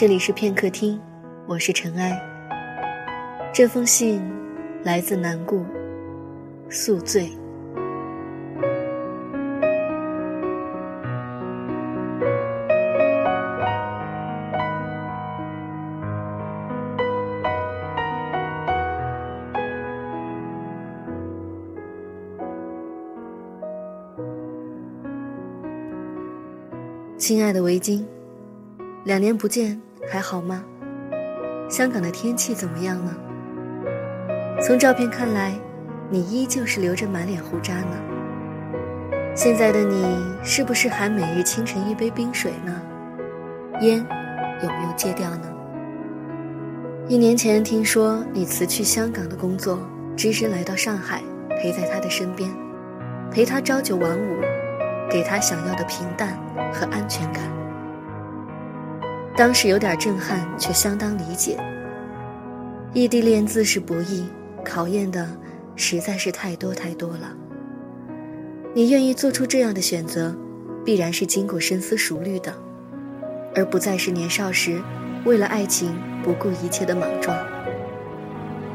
这里是片刻听，我是尘埃。这封信来自南顾，宿醉。亲爱的围巾，两年不见，还好吗？香港的天气怎么样呢？从照片看来，你依旧是留着满脸胡渣呢。现在的你是不是还每日清晨一杯冰水呢？烟有没有戒掉呢？一年前听说你辞去香港的工作，只身来到上海，陪在他的身边，陪他朝九晚五。给他想要的平淡和安全感。当时有点震撼，却相当理解。异地恋自是不易，考验的实在是太多太多了。你愿意做出这样的选择，必然是经过深思熟虑的，而不再是年少时为了爱情不顾一切的莽撞。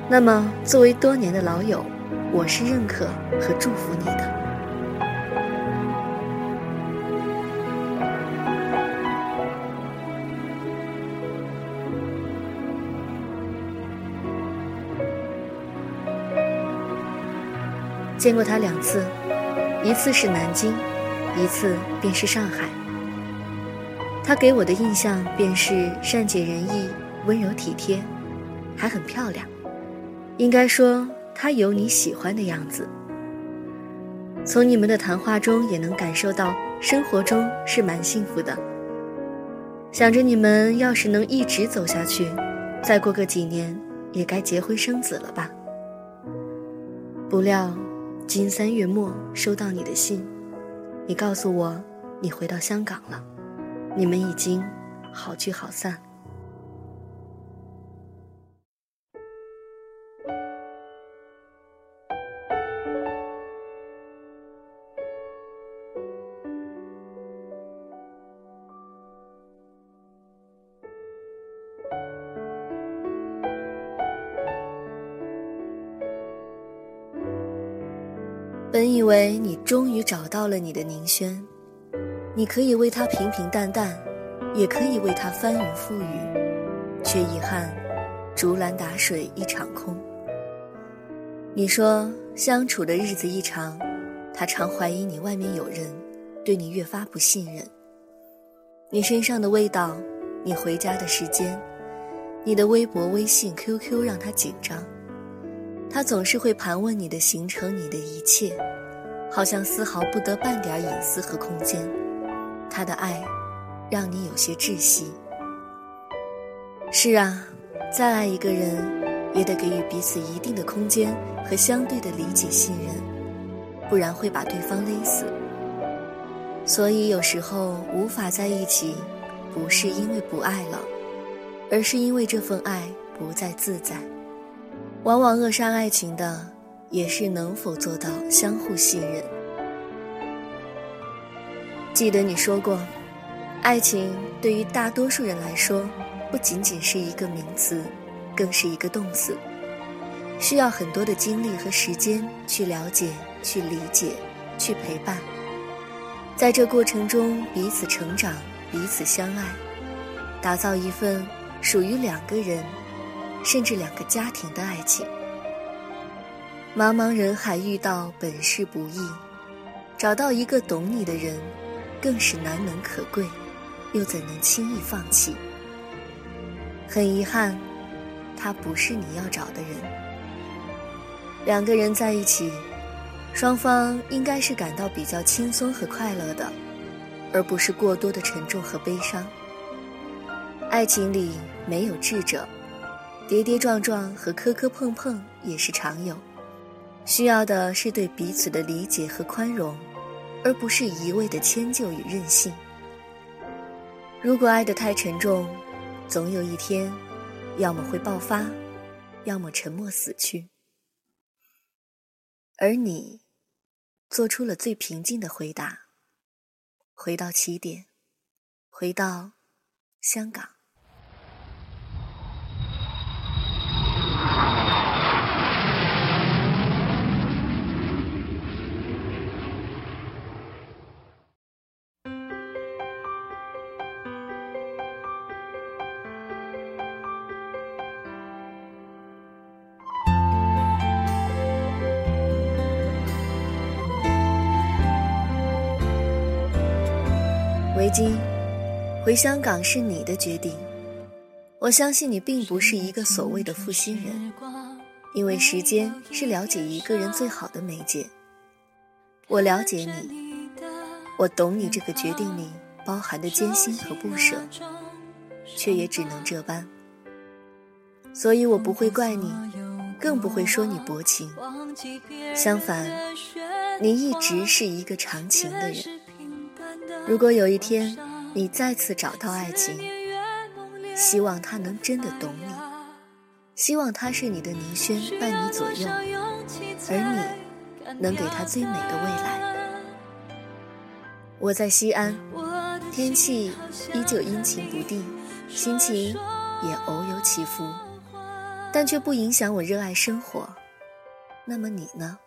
那么，作为多年的老友，我是认可和祝福你的。见过他两次，一次是南京，一次便是上海。他给我的印象便是善解人意、温柔体贴，还很漂亮。应该说，他有你喜欢的样子。从你们的谈话中也能感受到，生活中是蛮幸福的。想着你们要是能一直走下去，再过个几年，也该结婚生子了吧？不料。今三月末收到你的信，你告诉我你回到香港了，你们已经好聚好散。本以为你终于找到了你的宁轩，你可以为他平平淡淡，也可以为他翻云覆雨，却遗憾，竹篮打水一场空。你说相处的日子一长，他常怀疑你外面有人，对你越发不信任。你身上的味道，你回家的时间，你的微博、微信、QQ 让他紧张。他总是会盘问你的行程，你的一切，好像丝毫不得半点隐私和空间。他的爱，让你有些窒息。是啊，再爱一个人，也得给予彼此一定的空间和相对的理解信任，不然会把对方勒死。所以有时候无法在一起，不是因为不爱了，而是因为这份爱不再自在。往往扼杀爱情的，也是能否做到相互信任。记得你说过，爱情对于大多数人来说，不仅仅是一个名词，更是一个动词，需要很多的精力和时间去了解、去理解、去陪伴。在这过程中，彼此成长，彼此相爱，打造一份属于两个人。甚至两个家庭的爱情，茫茫人海遇到本是不易，找到一个懂你的人，更是难能可贵，又怎能轻易放弃？很遗憾，他不是你要找的人。两个人在一起，双方应该是感到比较轻松和快乐的，而不是过多的沉重和悲伤。爱情里没有智者。跌跌撞撞和磕磕碰碰也是常有，需要的是对彼此的理解和宽容，而不是一味的迁就与任性。如果爱得太沉重，总有一天，要么会爆发，要么沉默死去。而你，做出了最平静的回答，回到起点，回到香港。今回香港是你的决定。我相信你并不是一个所谓的负心人，因为时间是了解一个人最好的媒介。我了解你，我懂你这个决定里包含的艰辛和不舍，却也只能这般。所以我不会怪你，更不会说你薄情。相反，你一直是一个长情的人。如果有一天你再次找到爱情，希望他能真的懂你，希望他是你的宁轩伴你左右，而你能给他最美的未来。我在西安，天气依旧阴晴不定，心情也偶有起伏，但却不影响我热爱生活。那么你呢？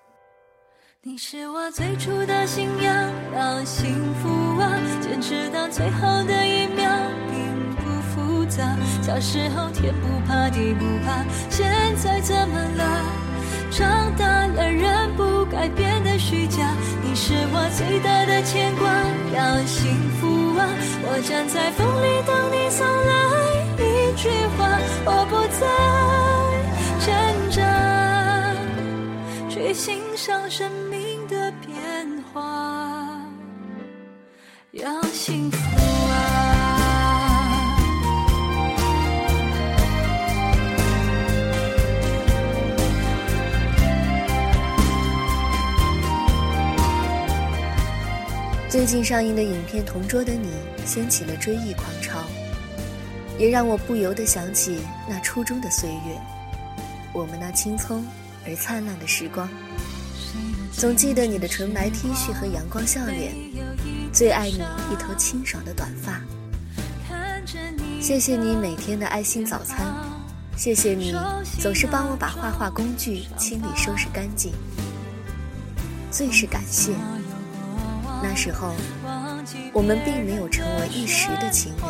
你是我最初的信仰，要幸福啊，坚持到最后的一秒并不复杂。小时候天不怕地不怕，现在怎么了？长大了人不该变得虚假，你是我最大的牵挂。要幸福啊！我站在风里等你送来一句话，我不再挣扎，去欣赏生命的变化。要幸福。最近上映的影片《同桌的你》掀起了追忆狂潮，也让我不由得想起那初中的岁月，我们那青葱而灿烂的时光。总记得你的纯白 T 恤和阳光笑脸，最爱你一头清爽的短发。谢谢你每天的爱心早餐，谢谢你总是帮我把画画工具清理收拾干净。最是感谢。那时候，我们并没有成为一时的情人，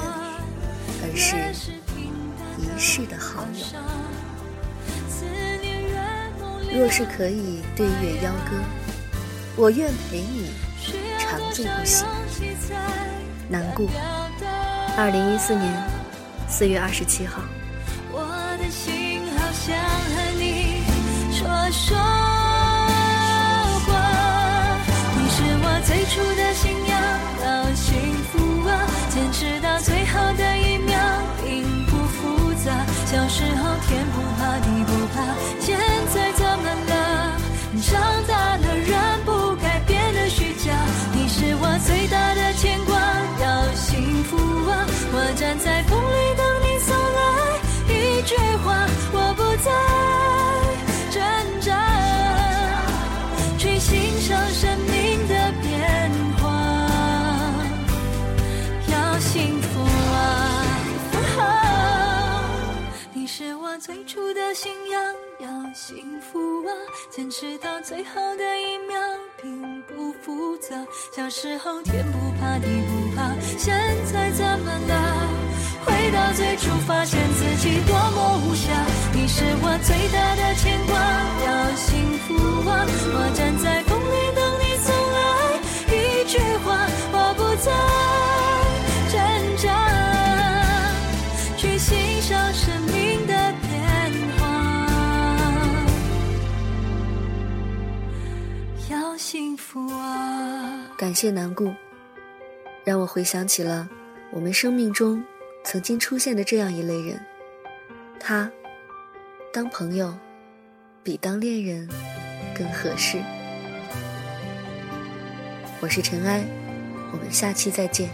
而是一世的好友。若是可以对月邀歌，我愿陪你长醉不醒。难过。二零一四年四月二十七号。我的心好想和你说说话。你是我。最初的信仰要幸福啊，坚持到最后的一秒，并不复杂。小时候天不最初的信仰要幸福啊，坚持到最后的一秒，并不复杂。小时候天不怕地不怕，现在怎么了？回到最初，发现自己多么无暇。你是我最大的牵挂，要幸福啊！我站在风里等谢南顾，让我回想起了我们生命中曾经出现的这样一类人。他当朋友比当恋人更合适。我是尘埃，我们下期再见。